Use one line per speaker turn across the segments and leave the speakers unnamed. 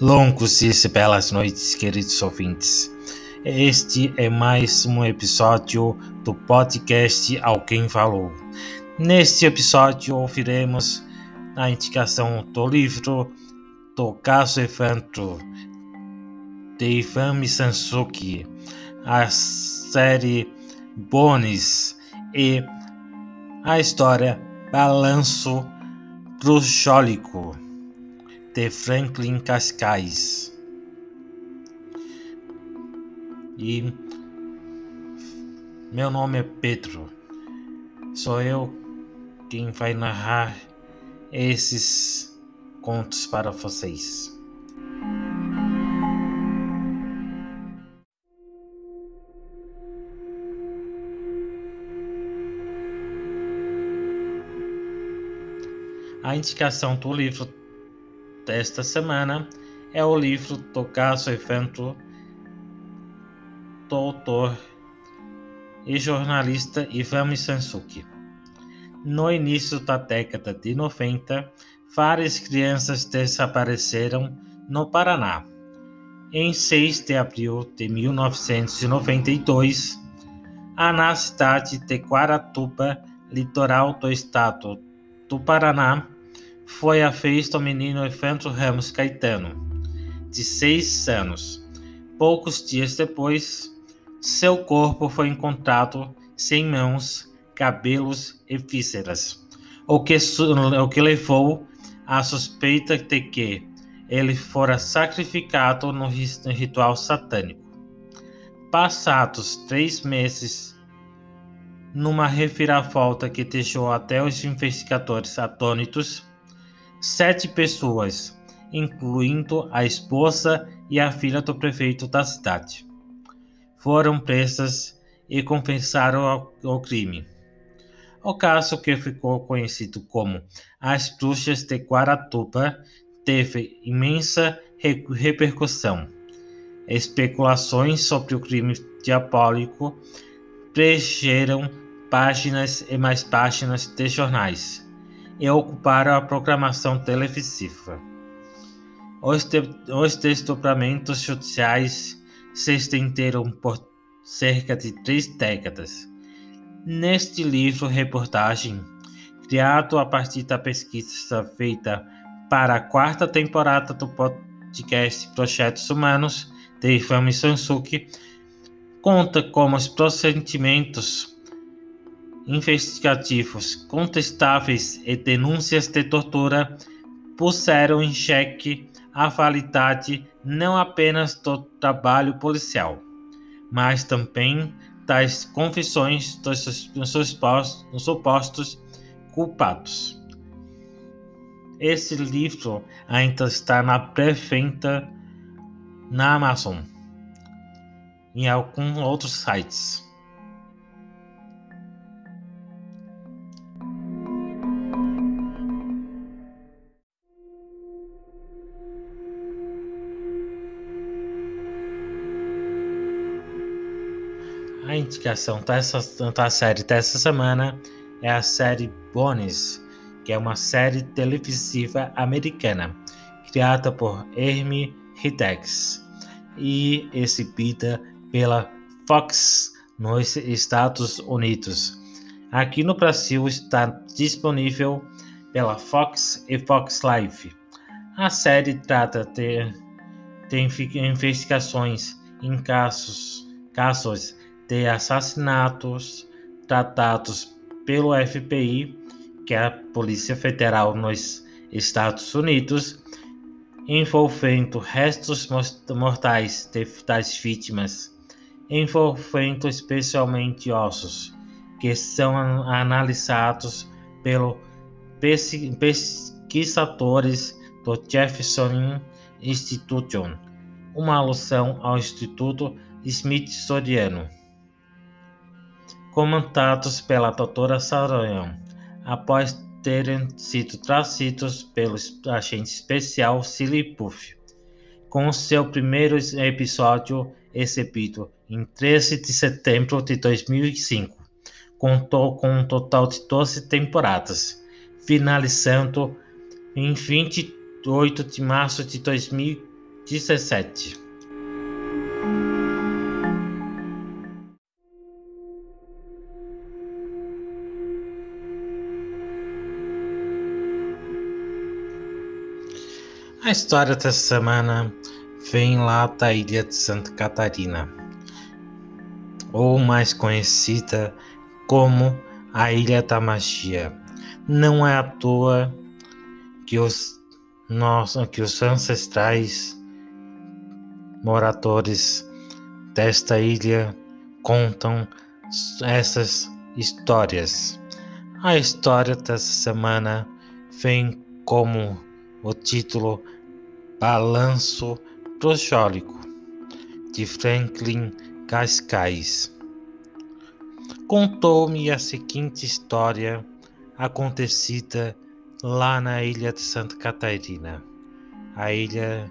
Longos e belas noites, queridos ouvintes. Este é mais um episódio do podcast Alguém Falou. Neste episódio ouviremos a indicação do livro do caso de Ivan Mizanzuki, a série Bones e a história Balanço Bruxólico de Franklin Cascais. E meu nome é Pedro. Sou eu quem vai narrar esses contos para vocês. A indicação do livro desta semana é o livro do caso evento do autor e jornalista Ivan Mizanzuki. No início da década de 90, várias crianças desapareceram no Paraná. Em 6 de abril de 1992, na cidade de Guaratuba, litoral do estado do Paraná, foi a festa ao menino Evandro Ramos Caetano, de seis anos. Poucos dias depois, seu corpo foi encontrado sem mãos, cabelos e vísceras, o que, o que levou à suspeita de que ele fora sacrificado no ritual satânico. Passados três meses, numa reviravolta que deixou até os investigadores atônitos, sete pessoas, incluindo a esposa e a filha do prefeito da cidade. Foram presas e confessaram o crime. O caso, que ficou conhecido como as Bruxas de Guaratuba, teve imensa repercussão. Especulações sobre o crime diabólico preencheram páginas e mais páginas de jornais e ocuparam a programação televisiva. Os, os desdobramentos judiciais se estenderam por cerca de três décadas. Neste livro-reportagem, criado a partir da pesquisa feita para a quarta temporada do podcast Projetos Humanos, de Ifame Sansuki, conta como os procedimentos investigativos contestáveis e denúncias de tortura puseram em xeque a validade não apenas do trabalho policial, mas também das confissões dos, supostos culpados. Esse livro ainda está na pré-venda na Amazon e em alguns outros sites. A indicação dessa, da série dessa semana é a série Bones, que é uma série televisiva americana criada por Hermie Hiddex e exibida pela Fox nos Estados Unidos. Aqui no Brasil está disponível pela Fox e Fox Live. A série trata de, de investigações em casos, casos de assassinatos tratados pelo FBI, que é a Polícia Federal nos Estados Unidos, envolvendo restos mortais das vítimas, envolvendo especialmente ossos, que são analisados pelos pesquisadores do Jefferson Institution, uma alusão ao Instituto Smithsoniano comentados pela doutora Saranhão, após terem sido trazidos pelo agente especial Silly Puff, com seu primeiro episódio exibido em 13 de setembro de 2005. Contou com um total de 12 temporadas, finalizando em 28 de março de 2000 A história dessa semana vem lá da ilha de Santa Catarina, ou mais conhecida como a Ilha da Magia. Não é à toa que os, nossos, que os ancestrais moradores desta ilha contam essas histórias. A história dessa semana vem como o título Balanço Prosjólico de Franklin Cascais. Contou-me a seguinte história acontecida lá na ilha de Santa Catarina, a ilha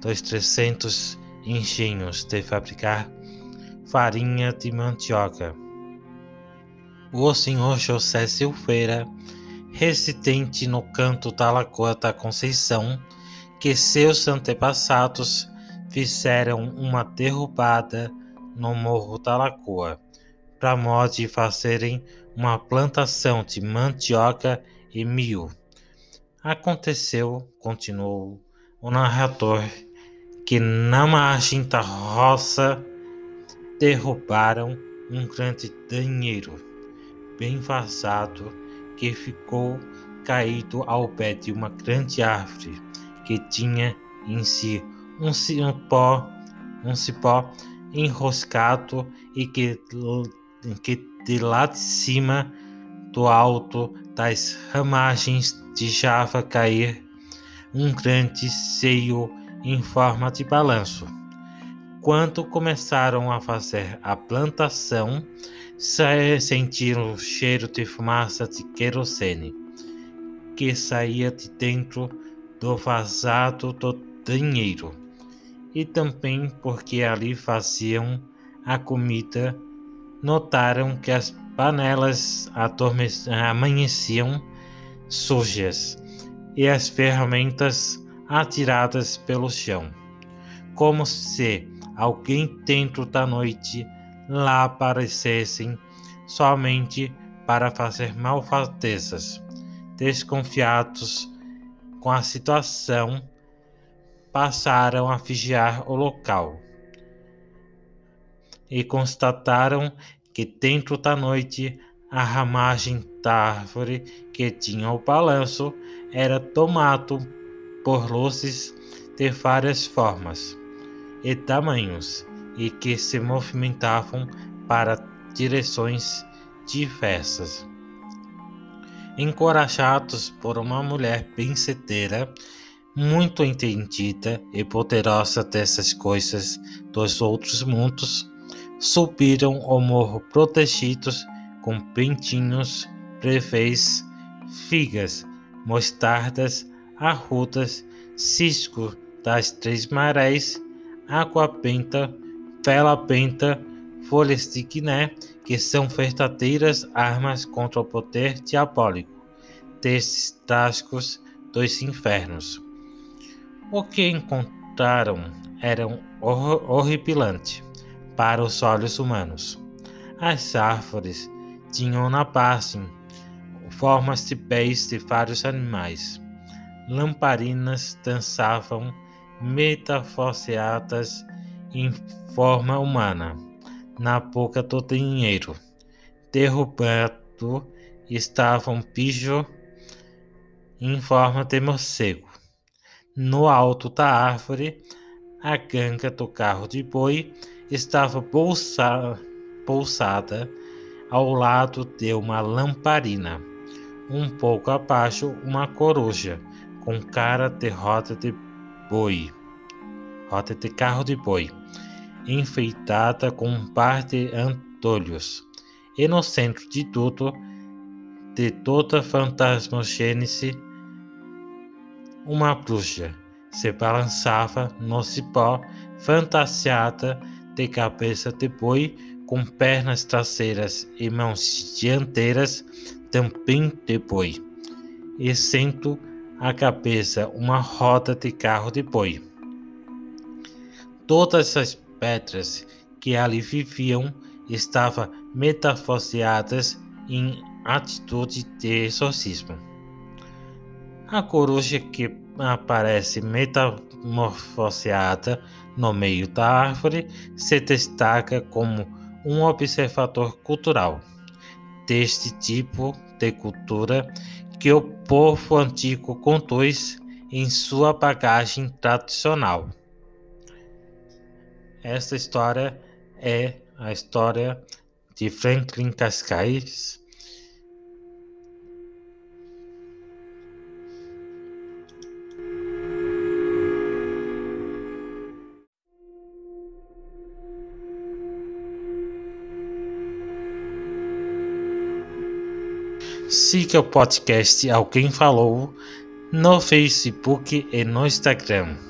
dos 300 engenhos de fabricar farinha de mandioca. O senhor José Silveira, residente no canto da Lagoa da Conceição, que seus antepassados fizeram uma derrubada no Morro da Lagoa, para modo de fazerem uma plantação de mandioca e milho. Aconteceu, continuou o narrador, que na margem da roça derrubaram um grande dinheiro bem vazado que ficou caído ao pé de uma grande árvore que tinha em si um cipó, um cipó enroscado e que, que de lá de cima do alto das ramagens de Java cair um grande seio em forma de balanço. Quando começaram a fazer a plantação, sentiram o cheiro de fumaça de querosene que saía de dentro do vazado do dinheiro, e também porque ali faziam a comida, notaram que as panelas amanheciam sujas e as ferramentas atiradas pelo chão, como se alguém dentro da noite lá aparecessem somente para fazer malfadezas. Desconfiados com a situação, passaram a vigiar o local e constataram que dentro da noite a ramagem da árvore que tinha o balanço era tomado por luzes de várias formas e tamanhos e que se movimentavam para direções diversas. Encorajados por uma mulher penseteira, muito entendida e poderosa dessas coisas dos outros mundos, subiram o morro protegidos com pintinhos, breves, figas, mostardas, arrudas, cisco das três marés, água benta, vela benta, folhas de guiné, que são verdadeiras armas contra o poder diabólico desses tascos dos infernos. O que encontraram era horripilante para os olhos humanos. As árvores tinham na base formas de pés de vários animais. Lamparinas dançavam metamorfoseadas em forma humana na boca do dinheiro. Derrubado estava um pijo em forma de morcego. No alto da árvore, a ganga do carro de boi estava bolsa, pousada ao lado de uma lamparina. Um pouco abaixo, uma coruja com cara de roda de boi, roda de carro de boi, enfeitada com par de antolhos. E no centro de tudo, de toda fantasmogênese, uma bruxa se balançava no cipó, fantasiada de cabeça de boi, com pernas traseiras e mãos dianteiras também de boi, e sendo a cabeça uma roda de carro de boi. Todas as pedras que ali viviam estavam metamorfoseadas em atitude de exorcismo. A coruja que aparece metamorfoseada no meio da árvore se destaca como um observador cultural deste tipo de cultura que o povo antigo conduz em sua bagagem tradicional. Esta história é a história de Franklin Cascais Siga o podcast Alguém Falou no Facebook e no Instagram.